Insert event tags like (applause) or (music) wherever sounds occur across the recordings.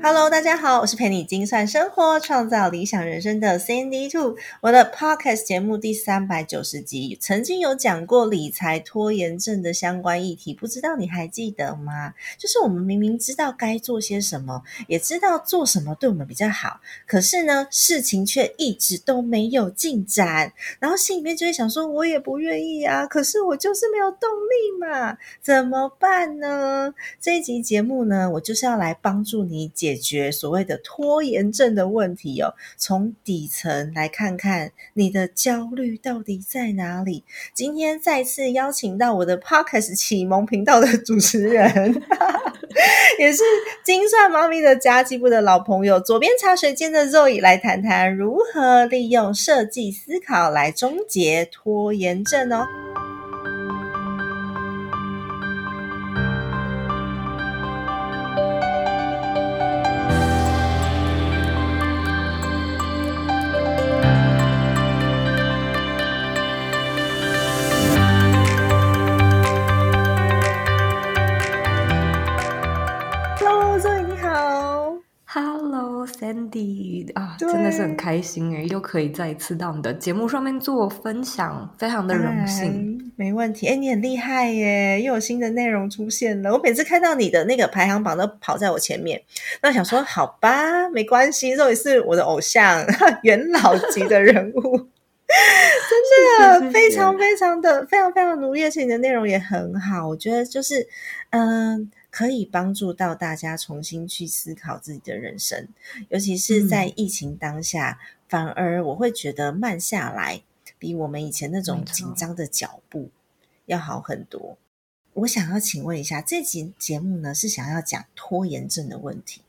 Hello，大家好，我是陪你精算生活、创造理想人生的 Cindy Two。我的 Podcast 节目第三百九十集曾经有讲过理财拖延症的相关议题，不知道你还记得吗？就是我们明明知道该做些什么，也知道做什么对我们比较好，可是呢，事情却一直都没有进展，然后心里面就会想说，我也不愿意啊，可是我就是没有动力嘛，怎么办呢？这一集节目呢，我就是要来帮助你解。解决所谓的拖延症的问题哦，从底层来看看你的焦虑到底在哪里。今天再次邀请到我的 Podcast 启蒙频道的 (laughs) 主持人，(laughs) 也是精算猫咪的家计部的老朋友，左边茶水间的 Zoe 来谈谈如何利用设计思考来终结拖延症哦。是很开心哎，又可以再一次到你的节目上面做分享，非常的荣幸。没问题，哎，你很厉害耶，又有新的内容出现了。我每次看到你的那个排行榜都跑在我前面，那想说好吧，没关系，这也是我的偶像，(laughs) 元老级的人物，(laughs) 真的非常非常的非常非常努力，而且你的内容也很好，我觉得就是嗯。可以帮助到大家重新去思考自己的人生，尤其是在疫情当下，反而我会觉得慢下来，比我们以前那种紧张的脚步要好很多。我想要请问一下，这集节目呢是想要讲拖延症的问题。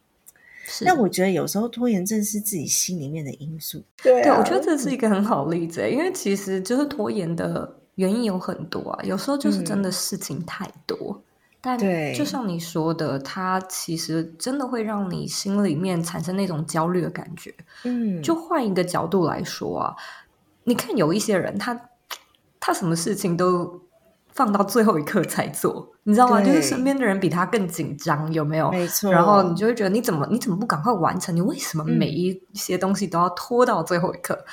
那我觉得有时候拖延症是自己心里面的因素。对，我觉得这是一个很好例子，因为其实就是拖延的原因有很多啊，有时候就是真的事情太多。但就像你说的，它其实真的会让你心里面产生那种焦虑的感觉。嗯，就换一个角度来说啊，你看有一些人，他他什么事情都放到最后一刻才做，你知道吗？就是身边的人比他更紧张，有没有？没错。然后你就会觉得，你怎么你怎么不赶快完成？你为什么每一些东西都要拖到最后一刻？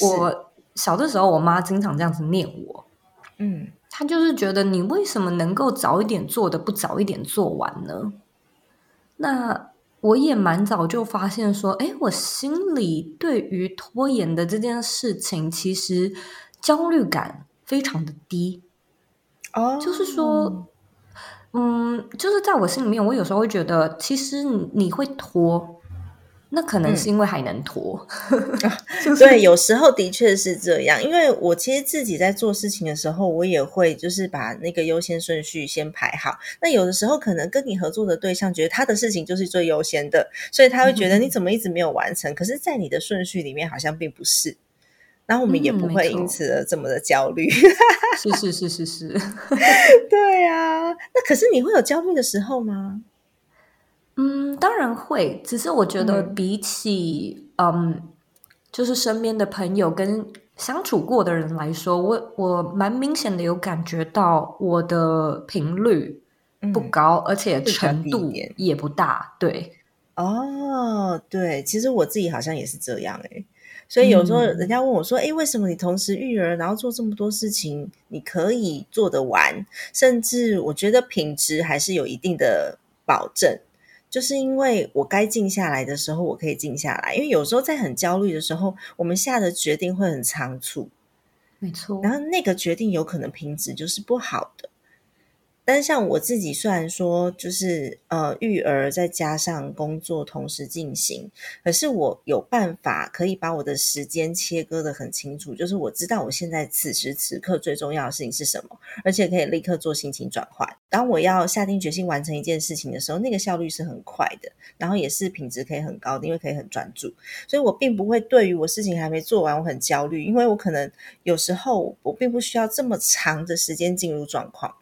我小的时候，我妈经常这样子念我。嗯。他就是觉得你为什么能够早一点做的不早一点做完呢？那我也蛮早就发现说，哎，我心里对于拖延的这件事情，其实焦虑感非常的低。哦，就是说，嗯，就是在我心里面，我有时候会觉得，其实你会拖。那可能是因为还能拖，(laughs) (laughs) 对，有时候的确是这样。因为我其实自己在做事情的时候，我也会就是把那个优先顺序先排好。那有的时候可能跟你合作的对象觉得他的事情就是最优先的，所以他会觉得你怎么一直没有完成。可是，在你的顺序里面好像并不是，然后我们也不会因此而这么的焦虑。是是是是是，(laughs) 对啊。那可是你会有焦虑的时候吗？嗯，当然会。只是我觉得，比起嗯，就是身边的朋友跟相处过的人来说，我我蛮明显的有感觉到我的频率不高，而且程度也不大。对，哦，对，其实我自己好像也是这样哎。所以有时候人家问我说：“哎，为什么你同时育儿，然后做这么多事情，你可以做得完？甚至我觉得品质还是有一定的保证。”就是因为我该静下来的时候，我可以静下来。因为有时候在很焦虑的时候，我们下的决定会很仓促，没错。然后那个决定有可能品质就是不好的。但是像我自己，虽然说就是呃育儿再加上工作同时进行，可是我有办法可以把我的时间切割的很清楚，就是我知道我现在此时此刻最重要的事情是什么，而且可以立刻做心情转换。当我要下定决心完成一件事情的时候，那个效率是很快的，然后也是品质可以很高的，因为可以很专注。所以我并不会对于我事情还没做完我很焦虑，因为我可能有时候我并不需要这么长的时间进入状况。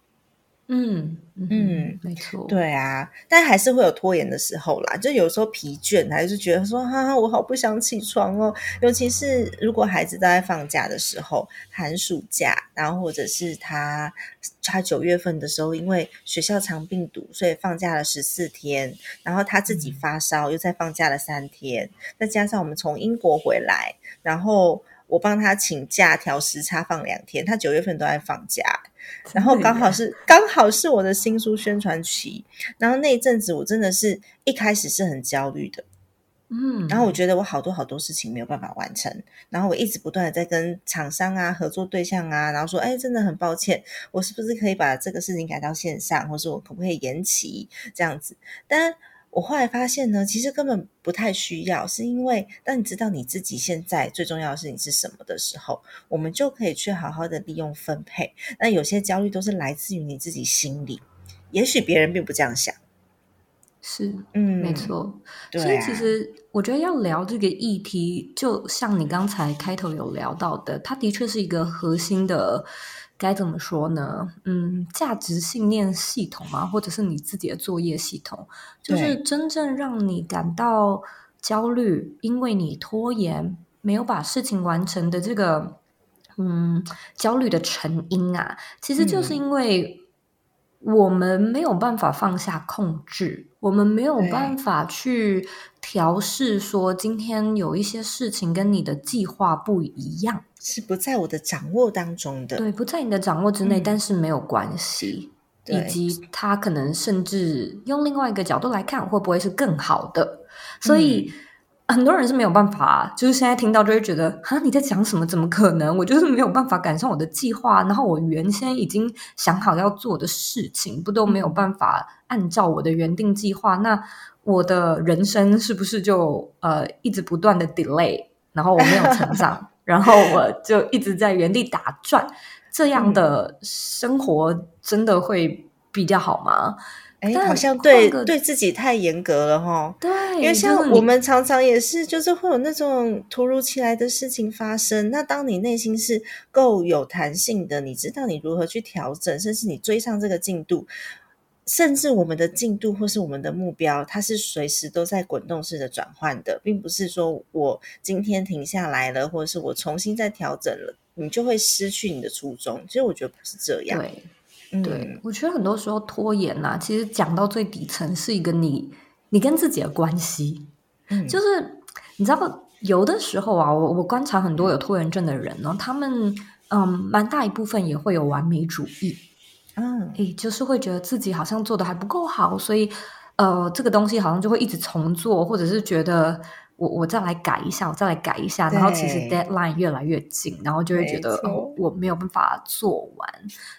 嗯嗯，没错，对啊，但还是会有拖延的时候啦。就有时候疲倦，还是觉得说，哈哈，我好不想起床哦。尤其是如果孩子都在放假的时候，寒暑假，然后或者是他他九月份的时候，因为学校藏病毒，所以放假了十四天，然后他自己发烧，又再放假了三天，再加上我们从英国回来，然后我帮他请假调时差放两天，他九月份都在放假。然后刚好是刚好是我的新书宣传期，然后那一阵子我真的是一开始是很焦虑的，嗯，然后我觉得我好多好多事情没有办法完成，然后我一直不断的在跟厂商啊、合作对象啊，然后说，哎，真的很抱歉，我是不是可以把这个事情改到线上，或是我可不可以延期这样子？但我后来发现呢，其实根本不太需要，是因为当你知道你自己现在最重要的事情是什么的时候，我们就可以去好好的利用分配。那有些焦虑都是来自于你自己心里，也许别人并不这样想。是，嗯，没错。所以其实我觉得要聊这个议题，就像你刚才开头有聊到的，它的确是一个核心的。该怎么说呢？嗯，价值信念系统嘛，或者是你自己的作业系统，就是真正让你感到焦虑，因为你拖延没有把事情完成的这个，嗯，焦虑的成因啊，其实就是因为我们没有办法放下控制，我们没有办法去调试，说今天有一些事情跟你的计划不一样。是不在我的掌握当中的，对，不在你的掌握之内，但是没有关系。以及他可能甚至用另外一个角度来看，会不会是更好的？所以很多人是没有办法，就是现在听到就会觉得，啊，你在讲什么？怎么可能？我就是没有办法赶上我的计划，然后我原先已经想好要做的事情，不都没有办法按照我的原定计划？那我的人生是不是就呃一直不断的 delay，然后我没有成长？(laughs) 然后我就一直在原地打转，这样的生活真的会比较好吗？哎，好像对对自己太严格了哈。对，因为像我们常常也是，就是会有那种突如其来的事情发生。那当你内心是够有弹性的，你知道你如何去调整，甚至你追上这个进度。甚至我们的进度或是我们的目标，它是随时都在滚动式的转换的，并不是说我今天停下来了，或者是我重新再调整了，你就会失去你的初衷。其实我觉得不是这样。对，对我觉得很多时候拖延呐，其实讲到最底层是一个你你跟自己的关系。嗯，就是你知道，有的时候啊，我我观察很多有拖延症的人呢，他们嗯，蛮大一部分也会有完美主义。嗯，诶，就是会觉得自己好像做的还不够好，所以呃，这个东西好像就会一直重做，或者是觉得我我再来改一下，我再来改一下，然后其实 deadline 越来越近，然后就会觉得哦，我没有办法做完，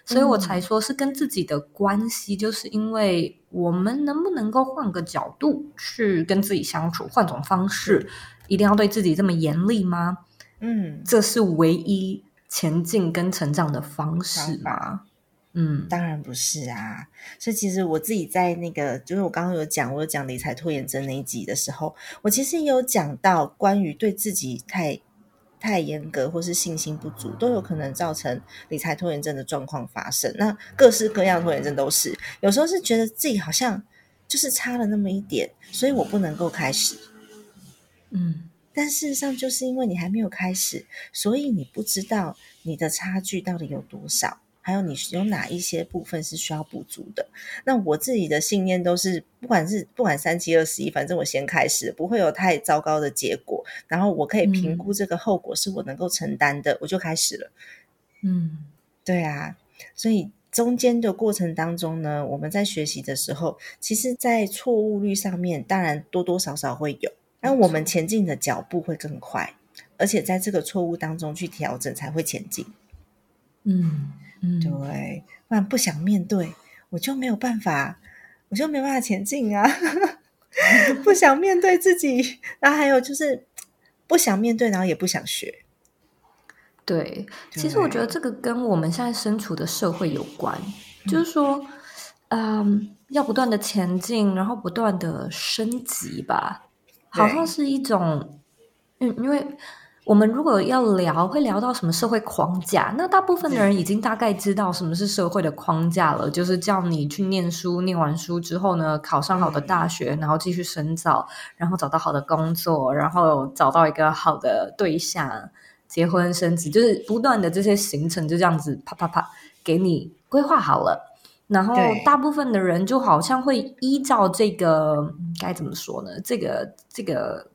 所以我才说是跟自己的关系，就是因为我们能不能够换个角度去跟自己相处，换种方式，一定要对自己这么严厉吗？嗯，这是唯一前进跟成长的方式吗？嗯，当然不是啊。所以其实我自己在那个，就是我刚刚有讲，我有讲理财拖延症那一集的时候，我其实也有讲到关于对自己太太严格或是信心不足，都有可能造成理财拖延症的状况发生。那各式各样拖延症都是，有时候是觉得自己好像就是差了那么一点，所以我不能够开始。嗯，但事实上就是因为你还没有开始，所以你不知道你的差距到底有多少。还有你有哪一些部分是需要补足的？那我自己的信念都是，不管是不管三七二十一，反正我先开始，不会有太糟糕的结果。然后我可以评估这个后果是我能够承担的，我就开始了。嗯，对啊。所以中间的过程当中呢，我们在学习的时候，其实，在错误率上面，当然多多少少会有，但我们前进的脚步会更快，而且在这个错误当中去调整，才会前进。嗯。对，不然不想面对，我就没有办法，我就没办法前进啊！(laughs) 不想面对自己，然后还有就是不想面对，然后也不想学。对，其实我觉得这个跟我们现在身处的社会有关，就是说，嗯，要不断的前进，然后不断的升级吧，好像是一种，嗯，因为。我们如果要聊，会聊到什么社会框架？那大部分的人已经大概知道什么是社会的框架了，就是叫你去念书，念完书之后呢，考上好的大学，然后继续深造，然后找到好的工作，然后找到一个好的对象，结婚生子，就是不断的这些行程就这样子啪啪啪给你规划好了。然后大部分的人就好像会依照这个该怎么说呢？这个这个。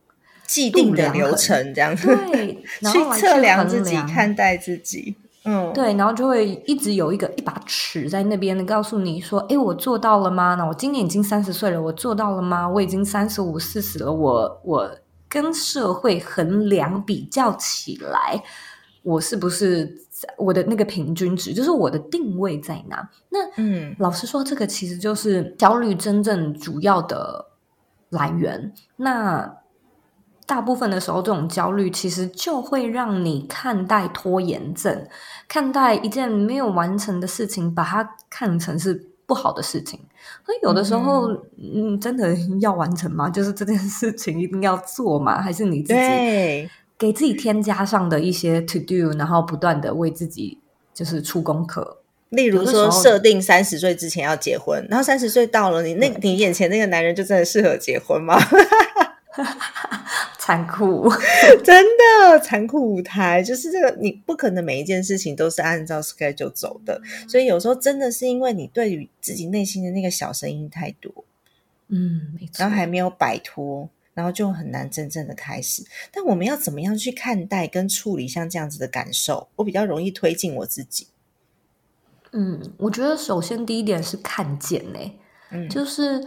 既定的流程这样子，对，(laughs) 去测量自己，看待自己，嗯，对，然后就会一直有一个一把尺在那边告诉你说：“哎，我做到了吗？那我今年已经三十岁了，我做到了吗？我已经三十五、四十了，我我跟社会衡量比较起来，我是不是我的那个平均值？就是我的定位在哪？那嗯，老实说，这个其实就是焦虑真正主要的来源。那大部分的时候，这种焦虑其实就会让你看待拖延症，看待一件没有完成的事情，把它看成是不好的事情。所以有的时候，嗯，真的要完成吗？(laughs) 就是这件事情一定要做吗？还是你自己给自己添加上的一些 to do，然后不断的为自己就是出功课。例如说，设定三十岁之前要结婚，然后三十岁到了，你那你眼前那个男人就真的适合结婚吗？(laughs) 残酷，(laughs) 真的残酷舞台就是这个，你不可能每一件事情都是按照 schedule 走的，所以有时候真的是因为你对于自己内心的那个小声音太多，嗯，没错，然后还没有摆脱，然后就很难真正的开始。但我们要怎么样去看待跟处理像这样子的感受？我比较容易推进我自己。嗯，我觉得首先第一点是看见呢，嗯，就是。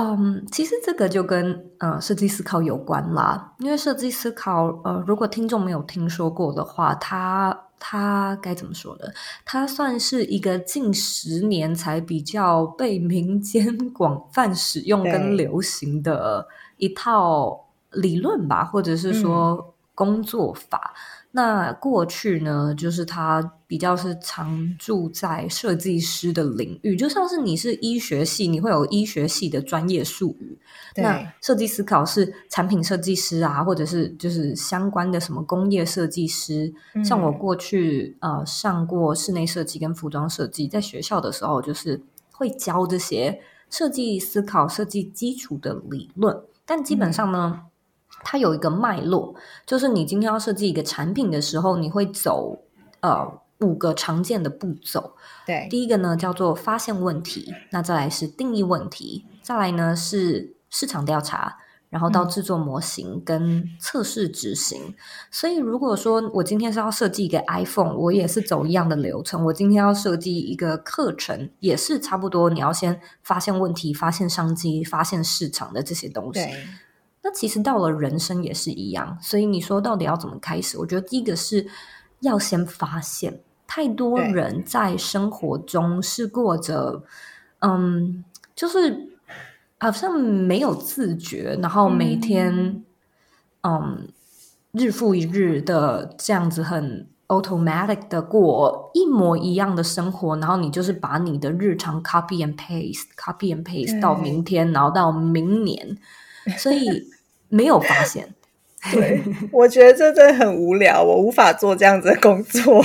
嗯，其实这个就跟呃设计思考有关啦。因为设计思考，呃，如果听众没有听说过的话，它它该怎么说呢？它算是一个近十年才比较被民间 (laughs) 广泛使用跟流行的一套理论吧，或者是说工作法。那过去呢，就是他比较是常住在设计师的领域，就像是你是医学系，你会有医学系的专业术语。那设计思考是产品设计师啊，或者是就是相关的什么工业设计师。像我过去呃上过室内设计跟服装设计，在学校的时候就是会教这些设计思考、设计基础的理论，但基本上呢。它有一个脉络，就是你今天要设计一个产品的时候，你会走呃五个常见的步骤。对，第一个呢叫做发现问题，那再来是定义问题，再来呢是市场调查，然后到制作模型跟测试执行。所以如果说我今天是要设计一个 iPhone，我也是走一样的流程。我今天要设计一个课程，也是差不多，你要先发现问题、发现商机、发现市场的这些东西。那其实到了人生也是一样，所以你说到底要怎么开始？我觉得第一个是要先发现，太多人在生活中是过着，嗯，就是好像没有自觉，然后每天，嗯，日复一日的这样子很 automatic 的过一模一样的生活，然后你就是把你的日常 copy and paste，copy and paste 到明天，然后到明年，所以。没有发现，(laughs) 对我觉得这真的很无聊，我无法做这样子的工作，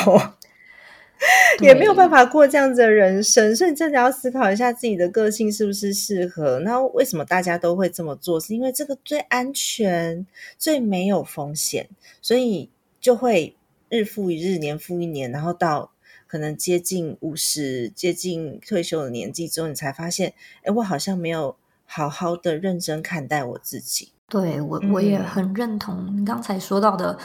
(laughs) 也没有办法过这样子的人生，所以真的要思考一下自己的个性是不是适合。那为什么大家都会这么做？是因为这个最安全、最没有风险，所以就会日复一日、年复一年，然后到可能接近五十、接近退休的年纪之后，你才发现，哎，我好像没有好好的认真看待我自己。对我我也很认同你刚才说到的，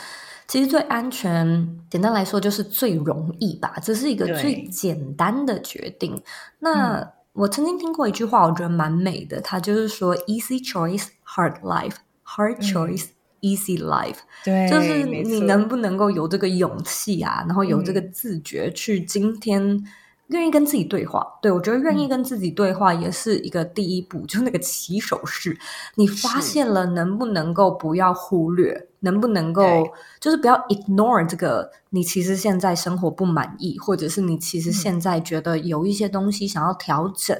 其实最安全，简单来说就是最容易吧，这是一个最简单的决定。那我曾经听过一句话，我觉得蛮美的，它就是说：“easy choice, hard life; hard choice, easy life。”对，就是你能不能够有这个勇气啊，然后有这个自觉去今天愿意跟自己对话。对我觉得愿意跟自己对话也是一个第一步，(laughs) 就是那个起手式。你发现了，能不能够不要忽略？能不能够就是不要 ignore 这个？你其实现在生活不满意，或者是你其实现在觉得有一些东西想要调整。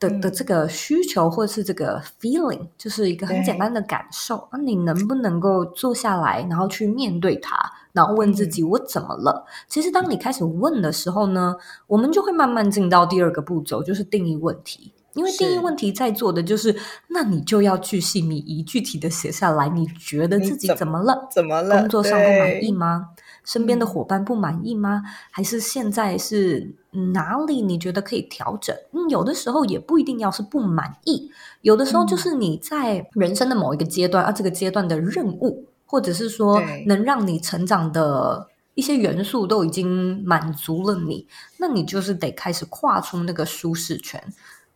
的的这个需求或者是这个 feeling，就是一个很简单的感受。那你能不能够坐下来，然后去面对它，然后问自己我怎么了？其实当你开始问的时候呢，我们就会慢慢进到第二个步骤，就是定义问题。因为定义问题在做的就是，那你就要去细密一、具体的写下来，你觉得自己怎么了？怎么了？工作上不满意吗？身边的伙伴不满意吗？还是现在是哪里你觉得可以调整？嗯，有的时候也不一定要是不满意，有的时候就是你在人生的某一个阶段啊，这个阶段的任务，或者是说能让你成长的一些元素都已经满足了你，那你就是得开始跨出那个舒适圈。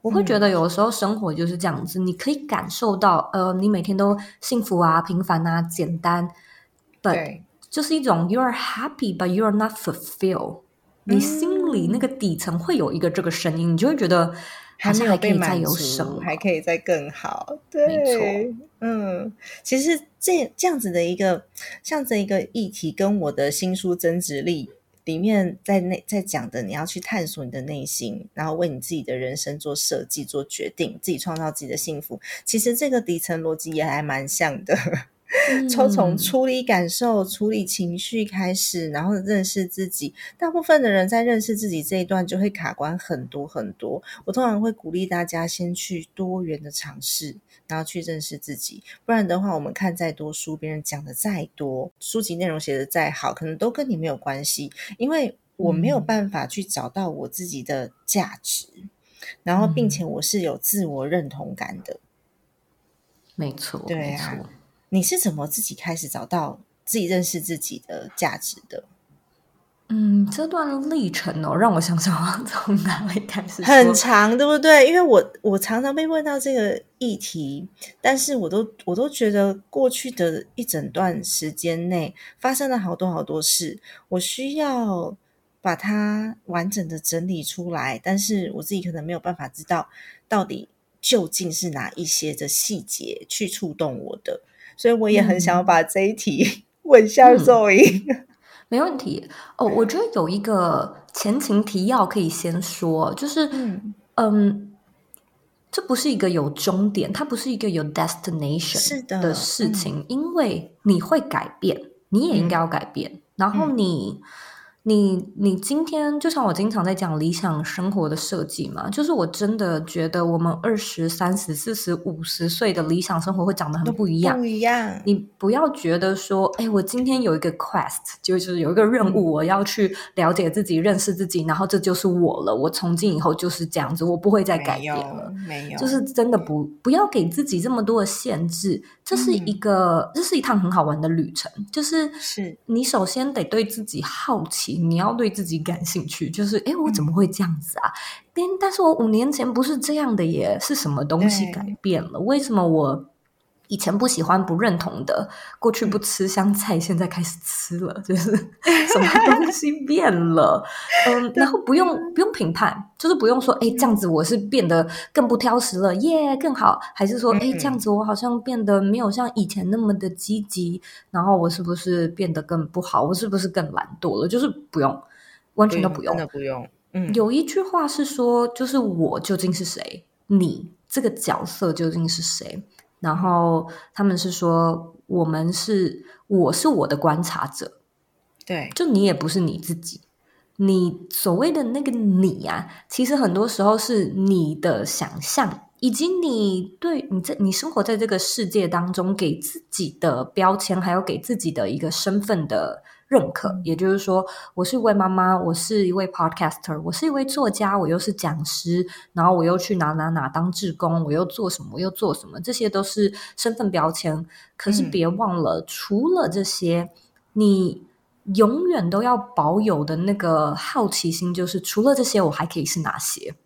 我会觉得有的时候生活就是这样子，你可以感受到，呃，你每天都幸福啊、平凡啊、简单，对。就是一种 you are happy but you are not fulfilled，你心里那个底层会有一个这个声音，你就会觉得还没有可以再有什么，还可以再更好。对，嗯，其实这这样子的一个这样子一个议题，跟我的新书增值力里面在内在讲的，你要去探索你的内心，然后为你自己的人生做设计、做决定，自己创造自己的幸福。其实这个底层逻辑也还蛮像的。(laughs) 从从处理感受、处理情绪开始，然后认识自己。大部分的人在认识自己这一段就会卡关很多很多。我通常会鼓励大家先去多元的尝试，然后去认识自己。不然的话，我们看再多书，别人讲的再多，书籍内容写的再好，可能都跟你没有关系，因为我没有办法去找到我自己的价值，然后并且我是有自我认同感的。没错，对啊。你是怎么自己开始找到自己认识自己的价值的？嗯，这段历程哦，让我想想从哪里开始。很长，对不对？因为我我常常被问到这个议题，但是我都我都觉得过去的一整段时间内发生了好多好多事，我需要把它完整的整理出来，但是我自己可能没有办法知道到底究竟是哪一些的细节去触动我的。所以我也很想要把这一题 (laughs) 问一下 Zoe，没问题哦。我觉得有一个前情提要可以先说，就是嗯，这不是一个有终点，它不是一个有 destination 的事情，因为你会改变，你也应该要改变，然后你。你你今天就像我经常在讲理想生活的设计嘛，就是我真的觉得我们二十三十四十五十岁的理想生活会长得很不一样。不一样。你不要觉得说，哎，我今天有一个 quest，就是有一个任务，我要去了解自己、认识自己，然后这就是我了。我从今以后就是这样子，我不会再改变了。没有，就是真的不不要给自己这么多的限制。这是一个，这是一趟很好玩的旅程。就是是你首先得对自己好奇。你要对自己感兴趣，就是哎，我怎么会这样子啊？但但是我五年前不是这样的耶，是什么东西改变了？为什么我？以前不喜欢、不认同的，过去不吃香菜，现在开始吃了，就是 (laughs) 什么东西变了？嗯，(laughs) 然后不用不用评判，就是不用说，哎，这样子我是变得更不挑食了，耶，更好，还是说，哎，这样子我好像变得没有像以前那么的积极，然后我是不是变得更不好？我是不是更懒惰了？就是不用，完全都不用，真的不用。嗯，有一句话是说，就是我究竟是谁？你这个角色究竟是谁？然后他们是说，我们是我是我的观察者，对，就你也不是你自己，你所谓的那个你啊，其实很多时候是你的想象，以及你对你在你生活在这个世界当中给自己的标签，还有给自己的一个身份的。认可，也就是说，我是一位妈妈，我是一位 podcaster，我是一位作家，我又是讲师，然后我又去哪哪哪当志工，我又做什么，我又做什么，这些都是身份标签。可是别忘了，除了这些，你永远都要保有的那个好奇心，就是除了这些，我还可以是哪些？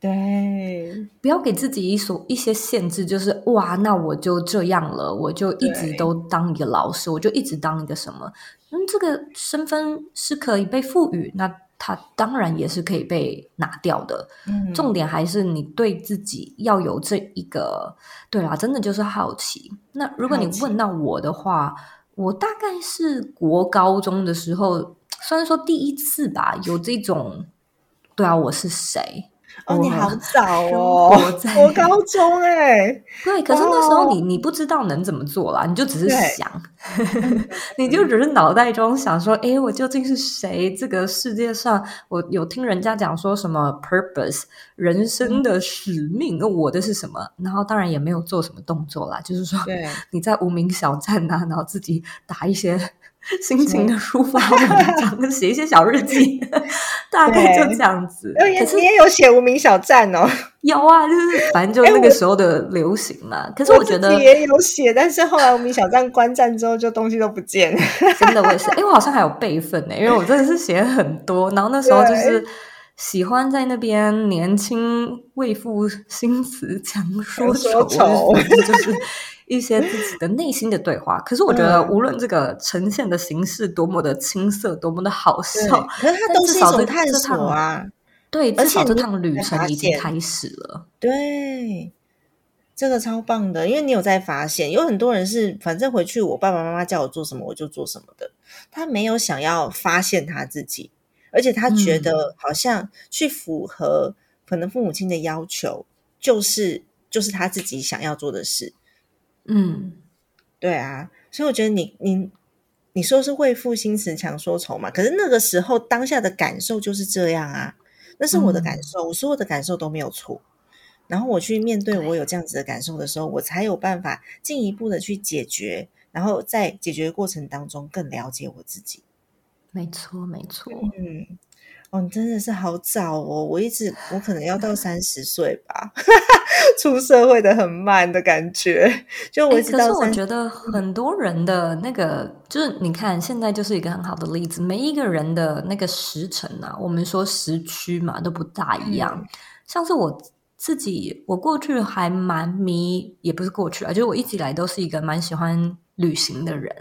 对，不要给自己一所一些限制，就是哇，那我就这样了，我就一直都当一个老师，我就一直当一个什么。嗯，这个身份是可以被赋予，那它当然也是可以被拿掉的。嗯，重点还是你对自己要有这一个，对啦，真的就是好奇。那如果你问到我的话，我大概是国高中的时候，虽然说第一次吧，有这种，对啊，我是谁？哦，你好早哦！我高中哎，对，可是那时候你你不知道能怎么做啦，你就只是想，(laughs) 你就只是脑袋中想说，哎，我究竟是谁？这个世界上，我有听人家讲说什么 purpose 人生的使命，那我的是什么？然后当然也没有做什么动作啦，就是说，你在无名小站呐，然后自己打一些。(laughs) 心情的抒发文章，(laughs) 写一些小日记，(laughs) 大概就这样子。可是你也有写无名小站哦，有啊，就是反正就那个时候的流行嘛。可是我觉得也有写，但是后来无名小站关站之后，就东西都不见。真的，我也是。哎，我好像还有备份呢，因为我真的是写很多。然后那时候就是喜欢在那边年轻为赋新词强说愁，就是。一些自己的内心的对话，可是我觉得无论这个呈现的形式多么的青涩，多么的好笑，可是它都是一种探索啊。对，至少这趟旅程已经开始了。对，这个超棒的，因为你有在发现，有很多人是反正回去，我爸爸妈妈叫我做什么我就做什么的，他没有想要发现他自己，而且他觉得好像去符合可能父母亲的要求，就是就是他自己想要做的事。嗯，对啊，所以我觉得你你你说是为赋新词强说愁嘛，可是那个时候当下的感受就是这样啊，那是我的感受，我所有的感受都没有错。然后我去面对我有这样子的感受的时候，我才有办法进一步的去解决，然后在解决过程当中更了解我自己。没错，没错，嗯。哦，你真的是好早哦！我一直我可能要到三十岁吧，(laughs) 出社会的很慢的感觉。就我，可是我觉得很多人的那个，就是你看，现在就是一个很好的例子。每一个人的那个时辰啊，我们说时区嘛，都不大一样。像是我自己，我过去还蛮迷，也不是过去啊，就是我一直以来都是一个蛮喜欢旅行的人。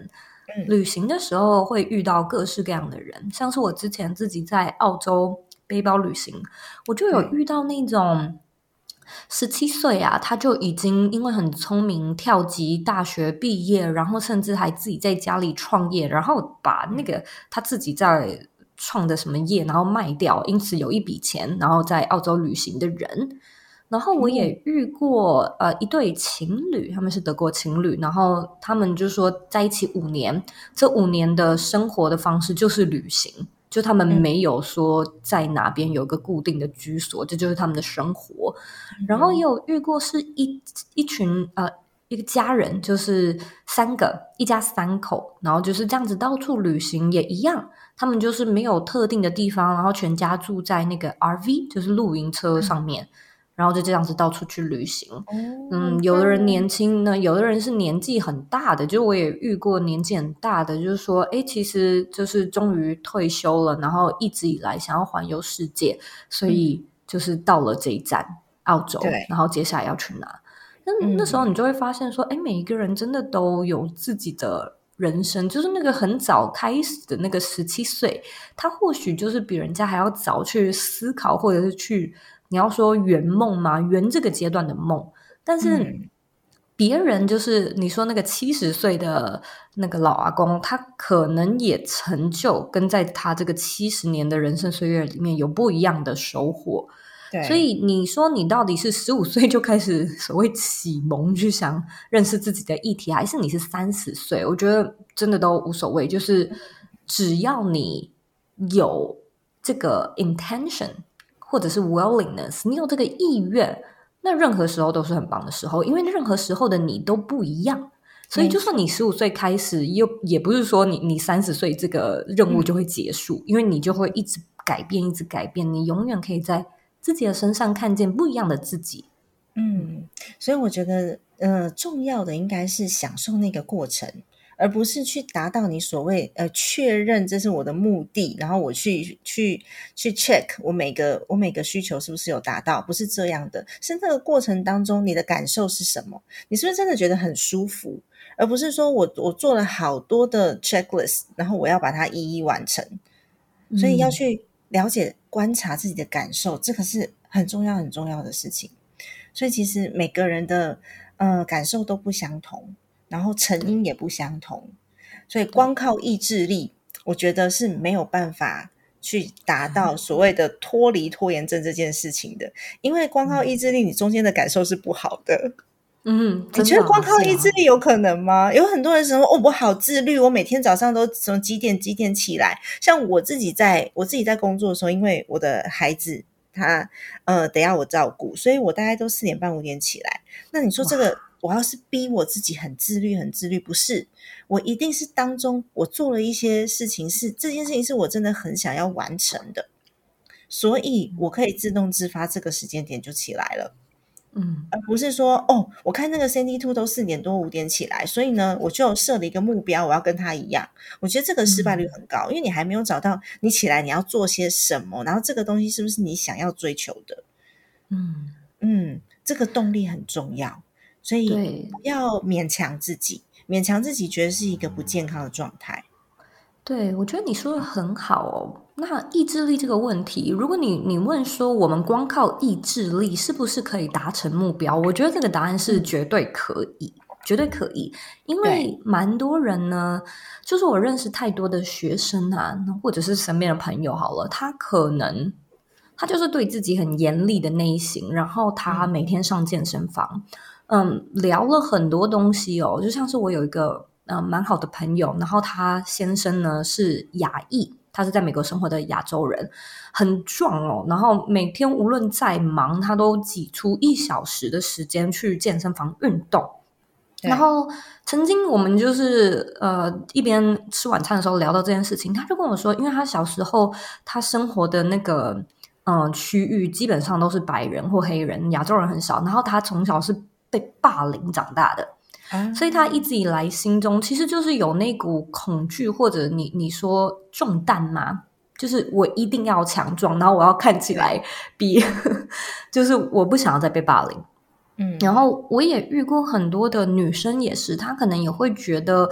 旅行的时候会遇到各式各样的人，像是我之前自己在澳洲背包旅行，我就有遇到那种十七岁啊，他就已经因为很聪明，跳级大学毕业，然后甚至还自己在家里创业，然后把那个他自己在创的什么业，然后卖掉，因此有一笔钱，然后在澳洲旅行的人。然后我也遇过呃一对情侣，他们是德国情侣，然后他们就说在一起五年，这五年的生活的方式就是旅行，就他们没有说在哪边有个固定的居所，这就是他们的生活。然后也有遇过是一一群呃一个家人，就是三个一家三口，然后就是这样子到处旅行也一样，他们就是没有特定的地方，然后全家住在那个 RV，就是露营车上面。然后就这样子到处去旅行，嗯，有的人年轻呢，有的人是年纪很大的，就我也遇过年纪很大的，就是说，哎，其实就是终于退休了，然后一直以来想要环游世界，所以就是到了这一站澳洲，然后接下来要去哪？那那时候你就会发现说，哎，每一个人真的都有自己的人生，就是那个很早开始的那个十七岁，他或许就是比人家还要早去思考，或者是去。你要说圆梦吗？圆这个阶段的梦，但是别人就是你说那个七十岁的那个老阿公，他可能也成就跟在他这个七十年的人生岁月里面有不一样的收获。对，所以你说你到底是十五岁就开始所谓启蒙去想认识自己的议题，还是你是三十岁？我觉得真的都无所谓，就是只要你有这个 intention。或者是 willingness，你有这个意愿，那任何时候都是很棒的时候，因为任何时候的你都不一样。所以，就算你十五岁开始，又也不是说你你三十岁这个任务就会结束，因为你就会一直改变，一直改变，你永远可以在自己的身上看见不一样的自己。嗯，所以我觉得，呃，重要的应该是享受那个过程。而不是去达到你所谓呃确认这是我的目的，然后我去去去 check 我每个我每个需求是不是有达到，不是这样的。是那个过程当中你的感受是什么？你是不是真的觉得很舒服？而不是说我我做了好多的 checklist，然后我要把它一一完成。所以要去了解、观察自己的感受，这个是很重要、很重要的事情。所以，其实每个人的呃感受都不相同，然后成因也不相同，所以光靠意志力，我觉得是没有办法去达到所谓的脱离拖延症这件事情的。因为光靠意志力，你中间的感受是不好的。嗯，你觉得光靠意志力有可能吗？有很多人说：“哦，我好自律，我每天早上都从几点几点起来。”像我自己在我自己在工作的时候，因为我的孩子他呃得要我照顾，所以我大概都四点半五点起来。那你说这个，我要是逼我自己很自律很自律，不是我一定是当中我做了一些事情，是这件事情是我真的很想要完成的，所以我可以自动自发这个时间点就起来了。嗯，而不是说哦，我看那个 Cindy Two 都四点多五点起来，所以呢，我就设了一个目标，我要跟他一样。我觉得这个失败率很高，因为你还没有找到你起来你要做些什么，然后这个东西是不是你想要追求的？嗯嗯，这个动力很重要，所以不要勉强自己，勉强自己觉得是一个不健康的状态。对，我觉得你说的很好哦。那意志力这个问题，如果你你问说我们光靠意志力是不是可以达成目标？我觉得这个答案是绝对可以，绝对可以。因为蛮多人呢，就是我认识太多的学生啊，或者是身边的朋友，好了，他可能他就是对自己很严厉的内心，然后他每天上健身房，嗯，聊了很多东西哦，就像是我有一个嗯蛮好的朋友，然后他先生呢是亚裔。他是在美国生活的亚洲人，很壮哦。然后每天无论再忙，他都挤出一小时的时间去健身房运动。然后曾经我们就是呃一边吃晚餐的时候聊到这件事情，他就跟我说，因为他小时候他生活的那个嗯区域基本上都是白人或黑人，亚洲人很少。然后他从小是被霸凌长大的。所以他一直以来心中其实就是有那股恐惧，或者你你说重担吗，就是我一定要强壮，然后我要看起来比，(laughs) 就是我不想要再被霸凌。嗯，然后我也遇过很多的女生，也是她可能也会觉得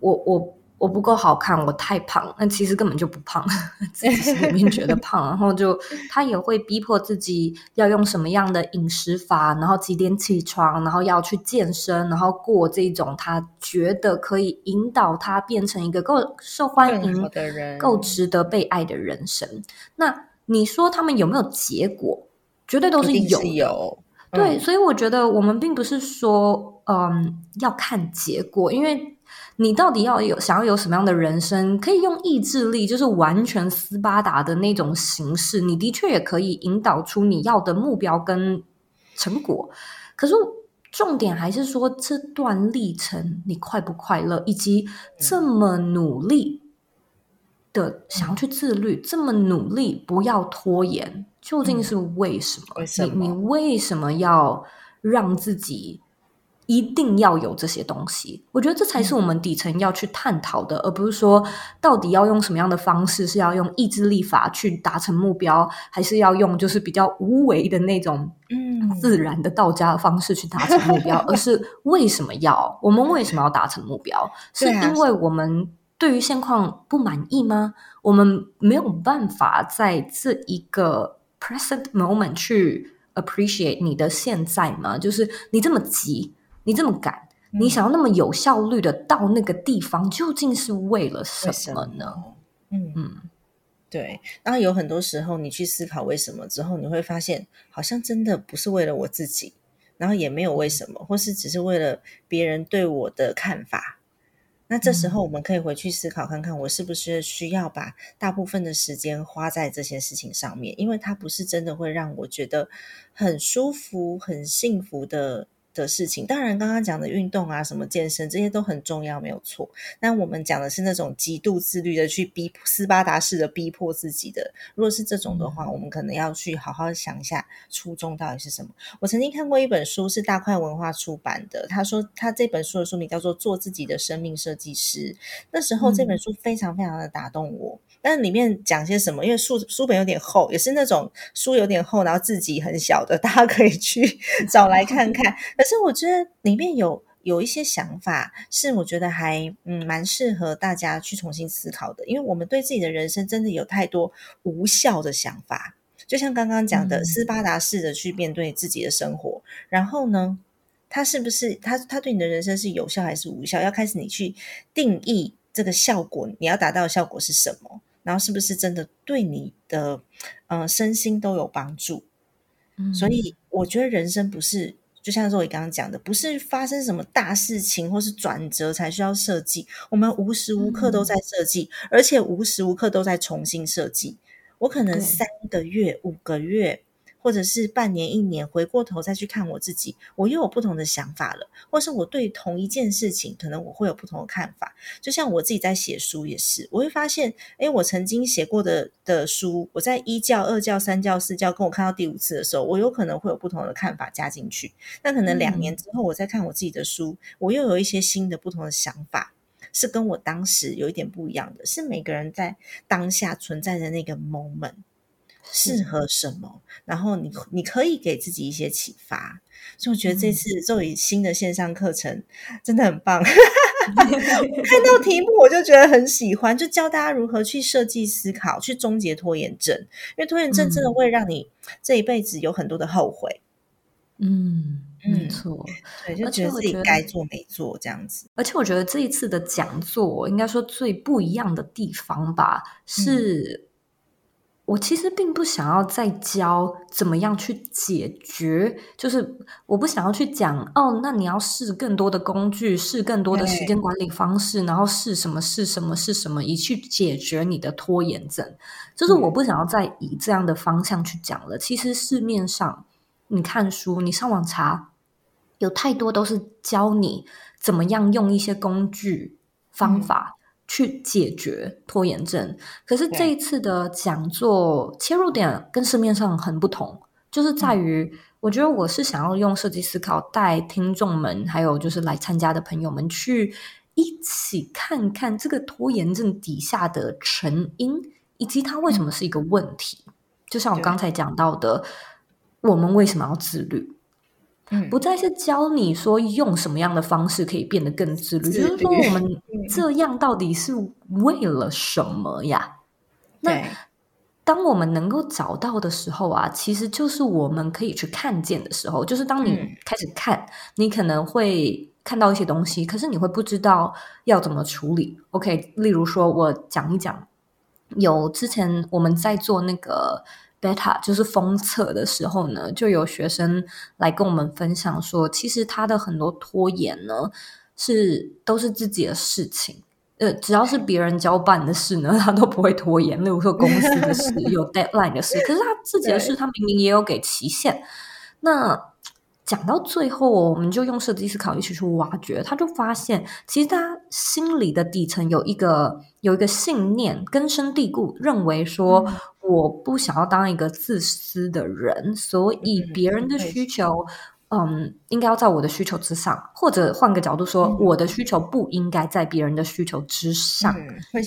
我我。我不够好看，我太胖，那其实根本就不胖，(laughs) 自己心里面觉得 (laughs) 胖，然后就 (laughs) 他也会逼迫自己要用什么样的饮食法，然后几点起床，然后要去健身，然后过这种他觉得可以引导他变成一个够受欢迎的人，够值得被爱的人生。那你说他们有没有结果？绝对都是有，有对，所以我觉得我们并不是说嗯要看结果，因为。你到底要有想要有什么样的人生？可以用意志力，就是完全斯巴达的那种形式。你的确也可以引导出你要的目标跟成果。可是重点还是说，这段历程你快不快乐，以及这么努力的想要去自律，这么努力不要拖延，究竟是为什么？你你为什么要让自己？一定要有这些东西，我觉得这才是我们底层要去探讨的，而不是说到底要用什么样的方式，是要用意志力法去达成目标，还是要用就是比较无为的那种嗯自然的道家的方式去达成目标，(laughs) 而是为什么要我们为什么要达成目标？是因为我们对于现况不满意吗？我们没有办法在这一个 present moment 去 appreciate 你的现在吗？就是你这么急。你这么赶，你想要那么有效率的到那个地方，究竟是为了什么呢？嗯嗯，对。然后有很多时候，你去思考为什么之后，你会发现，好像真的不是为了我自己，然后也没有为什么，或是只是为了别人对我的看法。那这时候，我们可以回去思考看看，我是不是需要把大部分的时间花在这些事情上面，因为它不是真的会让我觉得很舒服、很幸福的。的事情，当然刚刚讲的运动啊，什么健身这些都很重要，没有错。但我们讲的是那种极度自律的，去逼斯巴达式的逼迫自己的。如果是这种的话，我们可能要去好好想一下初衷到底是什么。我曾经看过一本书，是大块文化出版的。他说他这本书的书名叫做《做自己的生命设计师》。那时候这本书非常非常的打动我。但里面讲些什么？因为书书本有点厚，也是那种书有点厚，然后字迹很小的，(laughs) 大家可以去 (laughs) 找来看看。可是我觉得里面有有一些想法是我觉得还嗯蛮适合大家去重新思考的，因为我们对自己的人生真的有太多无效的想法。就像刚刚讲的，斯巴达式的去面对自己的生活，然后呢，他是不是他他对你的人生是有效还是无效？要开始你去定义这个效果，你要达到的效果是什么？然后是不是真的对你的嗯身心都有帮助？所以我觉得人生不是就像若伟刚刚讲的，不是发生什么大事情或是转折才需要设计，我们无时无刻都在设计，而且无时无刻都在重新设计。我可能三个月、五个月，或者是半年、一年，回过头再去看我自己，我又有不同的想法了，或是我对同一件事情，可能我会有不同的看法。就像我自己在写书也是，我会发现，哎，我曾经写过的的书，我在一教、二教、三教、四教，跟我看到第五次的时候，我有可能会有不同的看法加进去。那可能两年之后，我再看我自己的书，我又有一些新的、不同的想法。是跟我当时有一点不一样的，是每个人在当下存在的那个 moment 适合什么，然后你你可以给自己一些启发。所以我觉得这次作为新的线上课程真的很棒。(laughs) 看到题目我就觉得很喜欢，就教大家如何去设计思考，去终结拖延症。因为拖延症真的会让你这一辈子有很多的后悔。嗯。没错，对，就觉得自己该做没做这样子。而且我觉得这一次的讲座，应该说最不一样的地方吧，是我其实并不想要再教怎么样去解决，就是我不想要去讲哦，那你要试更多的工具，试更多的时间管理方式，然后试什么试什么试什么，以去解决你的拖延症。就是我不想要再以这样的方向去讲了。其实市面上你看书，你上网查。有太多都是教你怎么样用一些工具方法去解决拖延症，可是这一次的讲座切入点跟市面上很不同，就是在于我觉得我是想要用设计思考带听众们，还有就是来参加的朋友们去一起看看这个拖延症底下的成因，以及它为什么是一个问题。就像我刚才讲到的，我们为什么要自律？不再是教你说用什么样的方式可以变得更自律，就是说我们这样到底是为了什么呀？那当我们能够找到的时候啊，其实就是我们可以去看见的时候。就是当你开始看，你可能会看到一些东西，可是你会不知道要怎么处理。OK，例如说我讲一讲，有之前我们在做那个。Beta 就是封测的时候呢，就有学生来跟我们分享说，其实他的很多拖延呢，是都是自己的事情。呃，只要是别人交办的事呢，他都不会拖延。例如说公司的事、(laughs) 有 deadline 的事，可是他自己的事，他明明也有给期限。那讲到最后，我们就用设计思考一起去挖掘，他就发现，其实他心里的底层有一个有一个信念根深蒂固，认为说我不想要当一个自私的人，所以别人的需求，嗯，应该要在我的需求之上，或者换个角度说，我的需求不应该在别人的需求之上，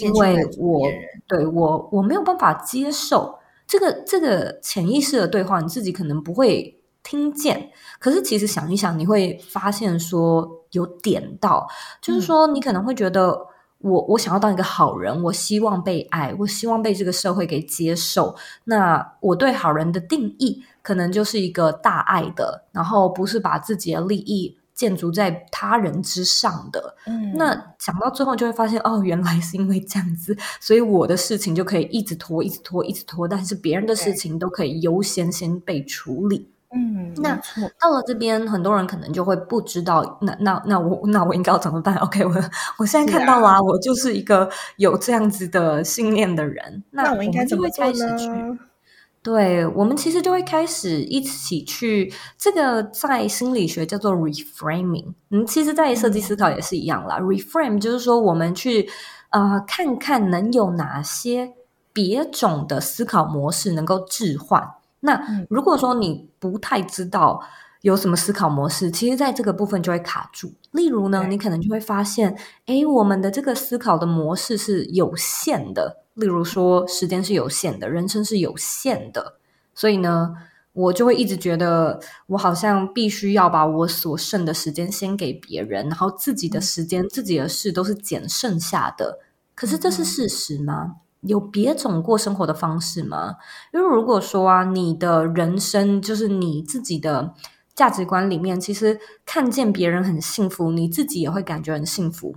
因为我对我我没有办法接受。这个这个潜意识的对话，你自己可能不会。听见，可是其实想一想，你会发现说有点到，就是说你可能会觉得，我我想要当一个好人，我希望被爱，我希望被这个社会给接受。那我对好人的定义，可能就是一个大爱的，然后不是把自己的利益建筑在他人之上的。嗯，那讲到最后就会发现，哦，原来是因为这样子，所以我的事情就可以一直拖，一直拖，一直拖，但是别人的事情都可以优先先被处理。嗯，那到了这边，很多人可能就会不知道，那那那我那我应该要怎么办？(laughs) OK，我我现在看到啦，我就是一个有这样子的信念的人，那我应该怎么开始去？对，我们其实就会开始一起去这个在心理学叫做 reframing，嗯，其实，在设计思考也是一样啦。reframe 就是说，我们去呃看看能有哪些别种的思考模式能够置换。那如果说你不太知道有什么思考模式，其实在这个部分就会卡住。例如呢，你可能就会发现，哎，我们的这个思考的模式是有限的。例如说，时间是有限的，人生是有限的，所以呢，我就会一直觉得我好像必须要把我所剩的时间先给别人，然后自己的时间、自己的事都是捡剩下的。可是这是事实吗？有别种过生活的方式吗？因为如果说啊，你的人生就是你自己的价值观里面，其实看见别人很幸福，你自己也会感觉很幸福。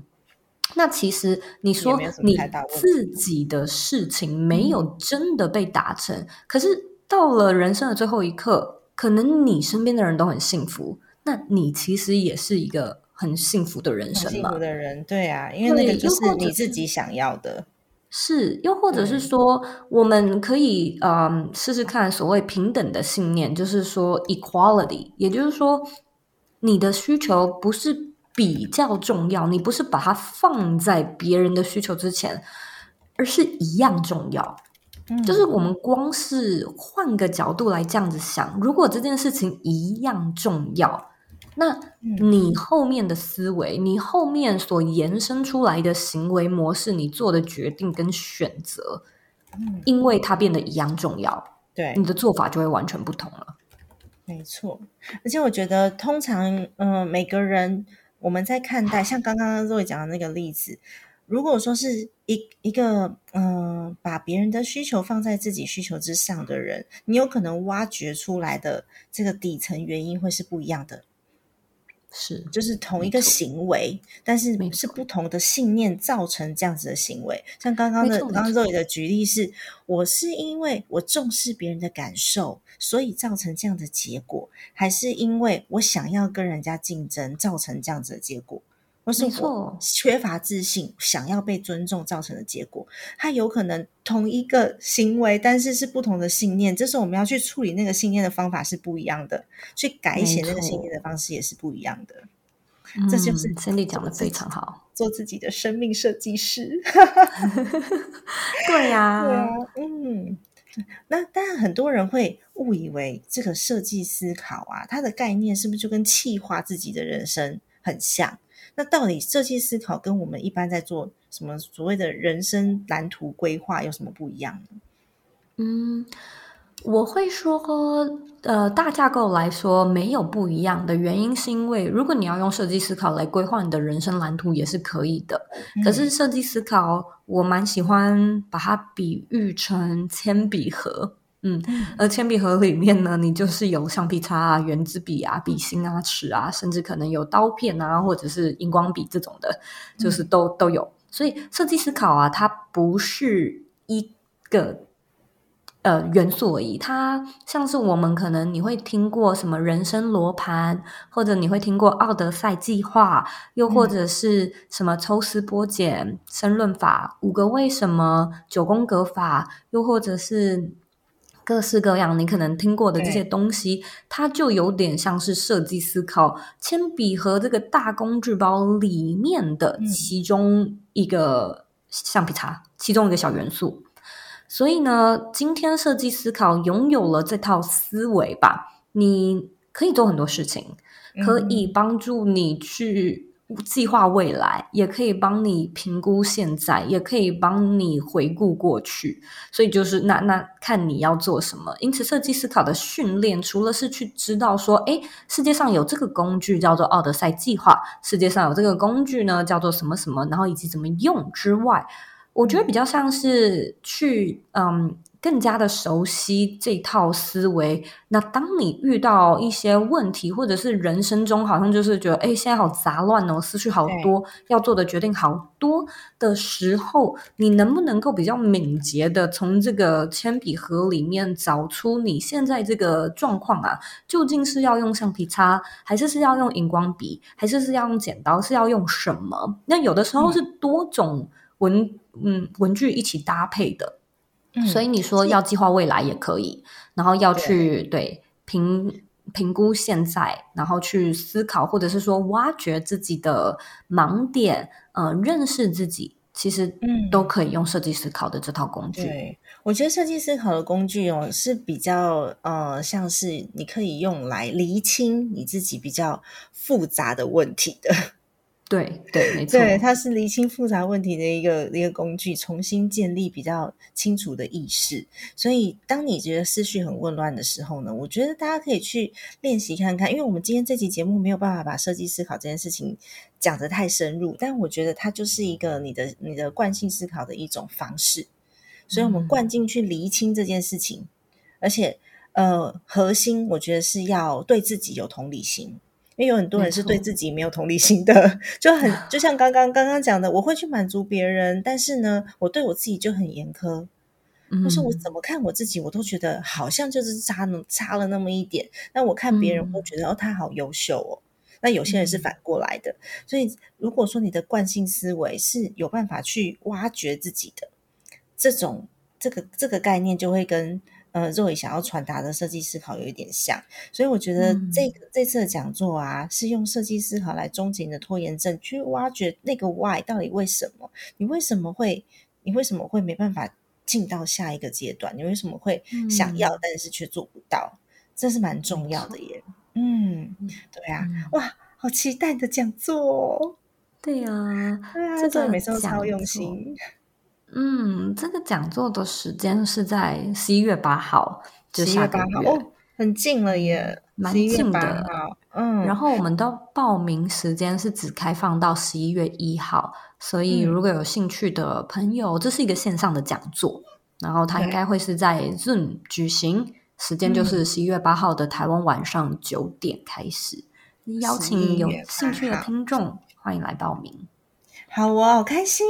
那其实你说你自己的事情没有真的被达成，可是到了人生的最后一刻，可能你身边的人都很幸福，那你其实也是一个很幸福的人生嘛？幸福的人，对啊，因为那个就是你自己想要的。是，又或者是说，我们可以嗯试试看所谓平等的信念，就是说 equality，也就是说你的需求不是。比较重要，你不是把它放在别人的需求之前，而是一样重要。就是我们光是换个角度来这样子想，如果这件事情一样重要，那你后面的思维，你后面所延伸出来的行为模式，你做的决定跟选择，因为它变得一样重要，对你的做法就会完全不同了。没错，而且我觉得，通常，嗯，每个人。我们在看待像刚刚若伟讲的那个例子，如果说是一一个嗯，把别人的需求放在自己需求之上的人，你有可能挖掘出来的这个底层原因会是不一样的。是，就是同一个行为，但是是不同的信念造成这样子的行为。像刚刚的刚刚肉里的举例是，我是因为我重视别人的感受，所以造成这样的结果，还是因为我想要跟人家竞争造成这样子的结果？或是我缺乏自信，想要被尊重造成的结果，它有可能同一个行为，但是是不同的信念。这时候我们要去处理那个信念的方法是不一样的，去改写那个信念的方式也是不一样的。这就是森迪讲的非常好，做自己的生命设计师。(laughs) 对呀，(laughs) 对啊，嗯。那当然，很多人会误以为这个设计思考啊，它的概念是不是就跟气化自己的人生很像？那到底设计思考跟我们一般在做什么所谓的人生蓝图规划有什么不一样呢？嗯，我会说，呃，大架构来说没有不一样的原因，是因为如果你要用设计思考来规划你的人生蓝图，也是可以的。可是设计思考，我蛮喜欢把它比喻成铅笔盒。嗯，而铅笔盒里面呢，你就是有橡皮擦啊、圆珠笔啊、笔芯啊、尺啊，甚至可能有刀片啊，或者是荧光笔这种的，就是都都有。所以设计思考啊，它不是一个呃元素而已，它像是我们可能你会听过什么人生罗盘，或者你会听过奥德赛计划，又或者是什么抽丝剥茧、申论法、五个为什么、九宫格法，又或者是。各式各样你可能听过的这些东西，它就有点像是设计思考铅笔盒这个大工具包里面的其中一个橡皮擦，其中一个小元素。所以呢，今天设计思考拥有了这套思维吧，你可以做很多事情，可以帮助你去。计划未来也可以帮你评估现在，也可以帮你回顾过去，所以就是那那看你要做什么。因此，设计思考的训练，除了是去知道说，哎，世界上有这个工具叫做奥德赛计划，世界上有这个工具呢叫做什么什么，然后以及怎么用之外，我觉得比较像是去嗯。更加的熟悉这套思维。那当你遇到一些问题，或者是人生中好像就是觉得，哎，现在好杂乱哦，思绪好多，要做的决定好多的时候，你能不能够比较敏捷的从这个铅笔盒里面找出你现在这个状况啊？究竟是要用橡皮擦，还是是要用荧光笔，还是是要用剪刀，是要用什么？那有的时候是多种文嗯文具一起搭配的。所以你说要计划未来也可以，然后要去对评评估现在，然后去思考，或者是说挖掘自己的盲点，呃，认识自己，其实嗯都可以用设计思考的这套工具。对，我觉得设计思考的工具哦是比较呃像是你可以用来厘清你自己比较复杂的问题的。对对，没错，对，它是厘清复杂问题的一个一个工具，重新建立比较清楚的意识。所以，当你觉得思绪很混乱的时候呢，我觉得大家可以去练习看看。因为我们今天这期节目没有办法把设计思考这件事情讲得太深入，但我觉得它就是一个你的你的惯性思考的一种方式。所以我们灌进去厘清这件事情，而且呃，核心我觉得是要对自己有同理心。因为有很多人是对自己没有同理心的，就很就像刚刚刚刚讲的，我会去满足别人，但是呢，我对我自己就很严苛。我说我怎么看我自己，我都觉得好像就是差那差了那么一点。那我看别人，我都觉得哦，他好优秀哦。那有些人是反过来的，所以如果说你的惯性思维是有办法去挖掘自己的这种这个这个概念，就会跟。呃，肉也想要传达的设计思考有一点像，所以我觉得这个这次的讲座啊，是用设计思考来终结你的拖延症，去挖掘那个 why 到底为什么？你为什么会你为什么会没办法进到下一个阶段？你为什么会想要但是却做不到？这是蛮重要的耶。嗯，对啊，哇，好期待的讲座。对啊，对啊，这个每次都超用心。嗯，这个讲座的时间是在十一月八号，就下个月哦，很近了耶，蛮近的。嗯，然后我们的报名时间是只开放到十一月一号，所以如果有兴趣的朋友，这是一个线上的讲座，然后它应该会是在 Zoom 举行，时间就是十一月八号的台湾晚上九点开始，邀请有兴趣的听众欢迎来报名。好，我好开心，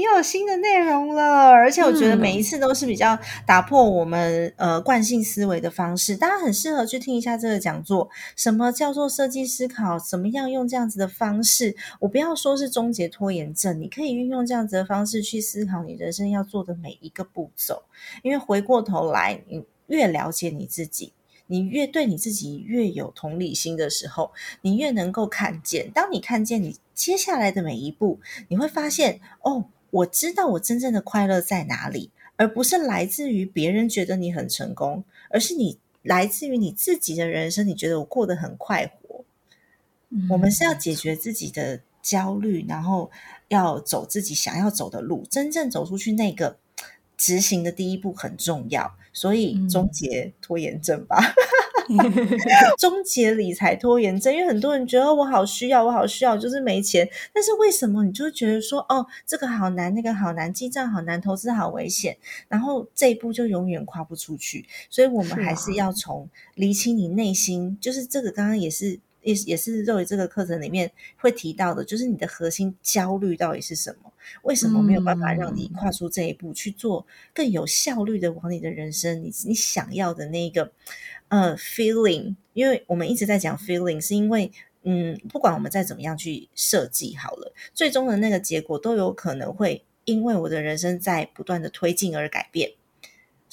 又有新的内容了，而且我觉得每一次都是比较打破我们呃惯性思维的方式，大家很适合去听一下这个讲座。什么叫做设计思考？怎么样用这样子的方式？我不要说是终结拖延症，你可以运用这样子的方式去思考你人生要做的每一个步骤，因为回过头来，你越了解你自己。你越对你自己越有同理心的时候，你越能够看见。当你看见你接下来的每一步，你会发现，哦，我知道我真正的快乐在哪里，而不是来自于别人觉得你很成功，而是你来自于你自己的人生。你觉得我过得很快活。我们是要解决自己的焦虑，然后要走自己想要走的路，真正走出去那个执行的第一步很重要。所以终结拖延症吧，(laughs) 终结理财拖延症。因为很多人觉得我好需要，我好需要，就是没钱。但是为什么你就觉得说，哦，这个好难，那个好难，记账好难，投资好危险，然后这一步就永远跨不出去。所以我们还是要从理清你内心，就是这个刚刚也是。也也是肉鱼这个课程里面会提到的，就是你的核心焦虑到底是什么？为什么没有办法让你跨出这一步去做更有效率的往你的人生，你你想要的那个呃 feeling？因为我们一直在讲 feeling，是因为嗯，不管我们再怎么样去设计好了，最终的那个结果都有可能会因为我的人生在不断的推进而改变。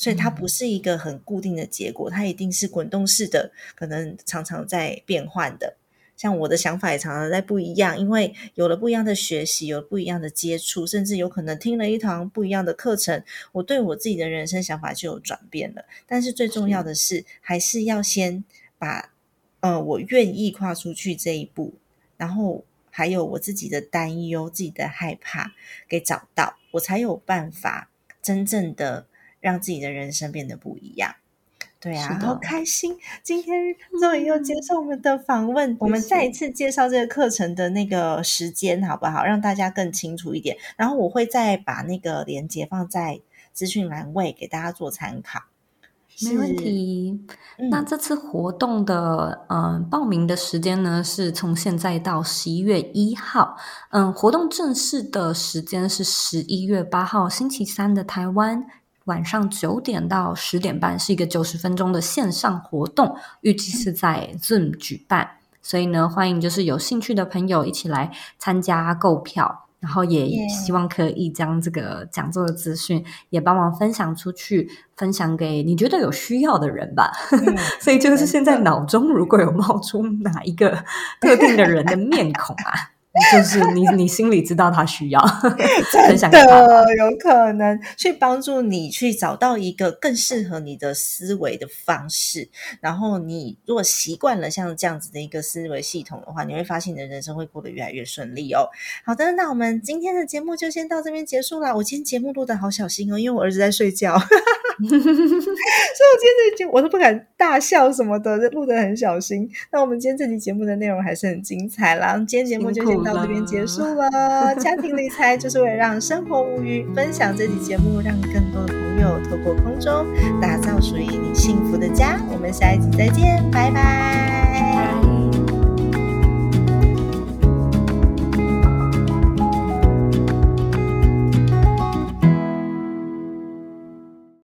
所以它不是一个很固定的结果，它一定是滚动式的，可能常常在变换的。像我的想法也常常在不一样，因为有了不一样的学习，有不一样的接触，甚至有可能听了一堂不一样的课程，我对我自己的人生想法就有转变了。但是最重要的是，还是要先把呃我愿意跨出去这一步，然后还有我自己的担忧、自己的害怕给找到，我才有办法真正的。让自己的人生变得不一样，对啊，好开心！今天终于又接受我们的访问，我们再一次介绍这个课程的那个时间，好不好？让大家更清楚一点。然后我会再把那个链接放在资讯栏位，给大家做参考。没问题。那这次活动的嗯报名的时间呢，是从现在到十一月一号。嗯，活动正式的时间是十一月八号星期三的台湾。晚上九点到十点半是一个九十分钟的线上活动，预计是在 Zoom 举办，所以呢，欢迎就是有兴趣的朋友一起来参加购票，然后也希望可以将这个讲座的资讯也帮忙分享出去，分享给你觉得有需要的人吧。(laughs) 所以就是现在脑中如果有冒出哪一个特定的人的面孔啊。就是你，(laughs) 你心里知道他需要，真的有可能去帮助你去找到一个更适合你的思维的方式。然后你如果习惯了像这样子的一个思维系统的话，你会发现你的人生会过得越来越顺利哦。好的，那我们今天的节目就先到这边结束啦。我今天节目录的好小心哦，因为我儿子在睡觉，(laughs) 所以我今天这节我都不敢大笑什么的，录的很小心。那我们今天这期节目的内容还是很精彩啦。今天节目就先。到这边结束了，家庭理财就是为了让生活无虞。分享这期节目，让更多的朋友透过空中打造属于你幸福的家。我们下一集再见，拜拜。